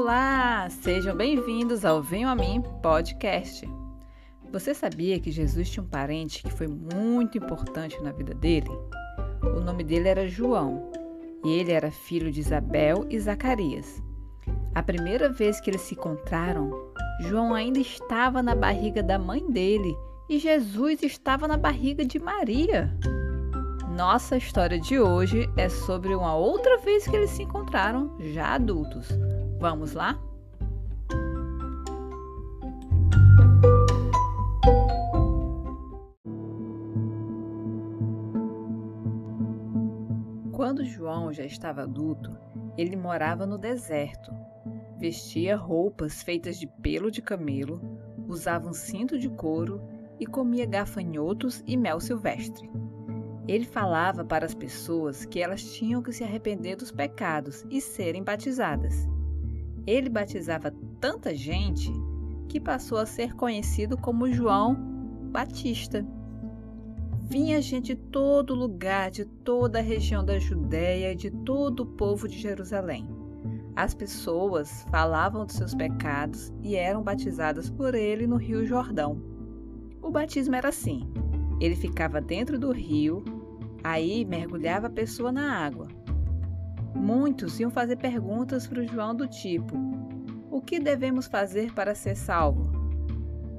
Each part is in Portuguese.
Olá, sejam bem-vindos ao Venho a Mim podcast. Você sabia que Jesus tinha um parente que foi muito importante na vida dele? O nome dele era João e ele era filho de Isabel e Zacarias. A primeira vez que eles se encontraram, João ainda estava na barriga da mãe dele e Jesus estava na barriga de Maria. Nossa história de hoje é sobre uma outra vez que eles se encontraram, já adultos. Vamos lá? Quando João já estava adulto, ele morava no deserto. Vestia roupas feitas de pelo de camelo, usava um cinto de couro e comia gafanhotos e mel silvestre. Ele falava para as pessoas que elas tinham que se arrepender dos pecados e serem batizadas. Ele batizava tanta gente que passou a ser conhecido como João Batista. Vinha gente de todo lugar, de toda a região da Judéia e de todo o povo de Jerusalém. As pessoas falavam dos seus pecados e eram batizadas por ele no Rio Jordão. O batismo era assim: ele ficava dentro do rio, aí mergulhava a pessoa na água. Muitos iam fazer perguntas para o João do tipo: O que devemos fazer para ser salvo?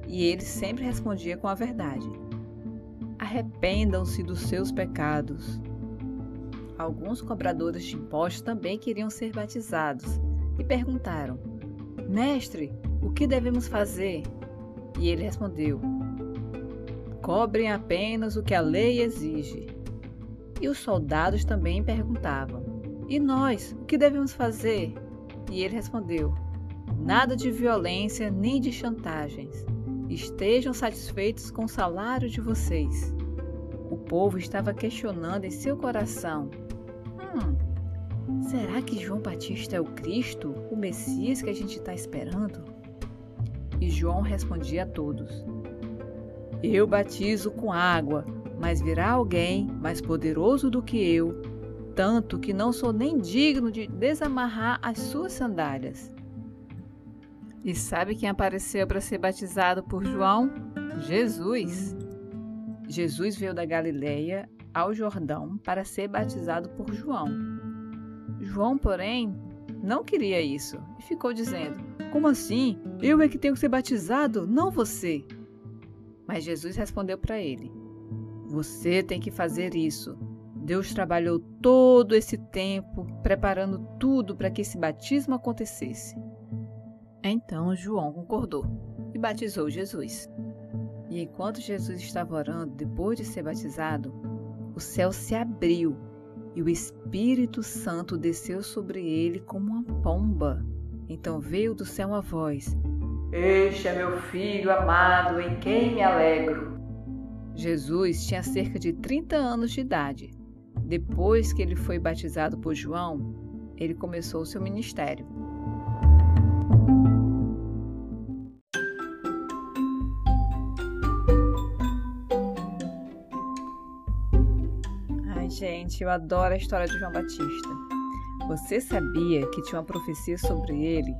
E ele sempre respondia com a verdade: Arrependam-se dos seus pecados. Alguns cobradores de impostos também queriam ser batizados e perguntaram: Mestre, o que devemos fazer? E ele respondeu: Cobrem apenas o que a lei exige. E os soldados também perguntavam: e nós, o que devemos fazer? E ele respondeu: Nada de violência nem de chantagens. Estejam satisfeitos com o salário de vocês. O povo estava questionando em seu coração: Hum, será que João Batista é o Cristo, o Messias que a gente está esperando? E João respondia a todos: Eu batizo com água, mas virá alguém mais poderoso do que eu tanto que não sou nem digno de desamarrar as suas sandálias. E sabe quem apareceu para ser batizado por João? Jesus. Jesus veio da Galileia ao Jordão para ser batizado por João. João, porém, não queria isso e ficou dizendo: Como assim? Eu é que tenho que ser batizado, não você. Mas Jesus respondeu para ele: Você tem que fazer isso Deus trabalhou todo esse tempo preparando tudo para que esse batismo acontecesse. Então João concordou e batizou Jesus. E enquanto Jesus estava orando, depois de ser batizado, o céu se abriu e o Espírito Santo desceu sobre ele como uma pomba. Então veio do céu uma voz: Este é meu filho amado, em quem me alegro. Jesus tinha cerca de 30 anos de idade depois que ele foi batizado por João, ele começou seu ministério. Ai, gente, eu adoro a história de João Batista. Você sabia que tinha uma profecia sobre ele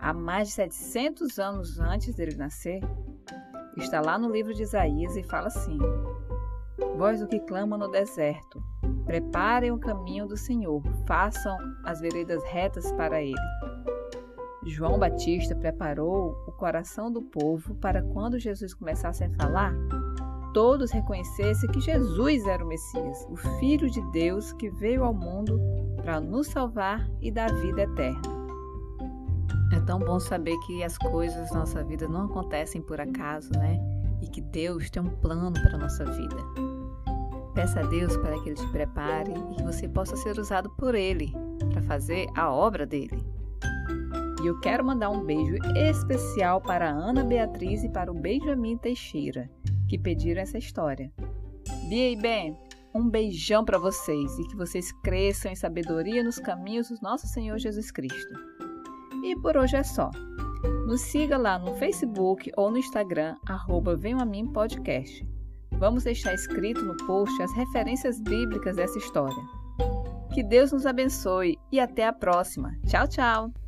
há mais de 700 anos antes dele nascer? Está lá no livro de Isaías e fala assim: Voz do que clama no deserto, Preparem o caminho do Senhor, façam as veredas retas para ele. João Batista preparou o coração do povo para quando Jesus começasse a falar, todos reconhecessem que Jesus era o Messias, o Filho de Deus que veio ao mundo para nos salvar e dar vida eterna. É tão bom saber que as coisas na nossa vida não acontecem por acaso, né? E que Deus tem um plano para a nossa vida. Peça a Deus para que Ele te prepare e que você possa ser usado por Ele para fazer a obra dele. E eu quero mandar um beijo especial para Ana Beatriz e para o Benjamin Teixeira, que pediram essa história. Bia e Ben, um beijão para vocês e que vocês cresçam em sabedoria nos caminhos do nosso Senhor Jesus Cristo. E por hoje é só. Nos siga lá no Facebook ou no Instagram, arroba Venham a Mim Podcast. Vamos deixar escrito no post as referências bíblicas dessa história. Que Deus nos abençoe e até a próxima. Tchau, tchau!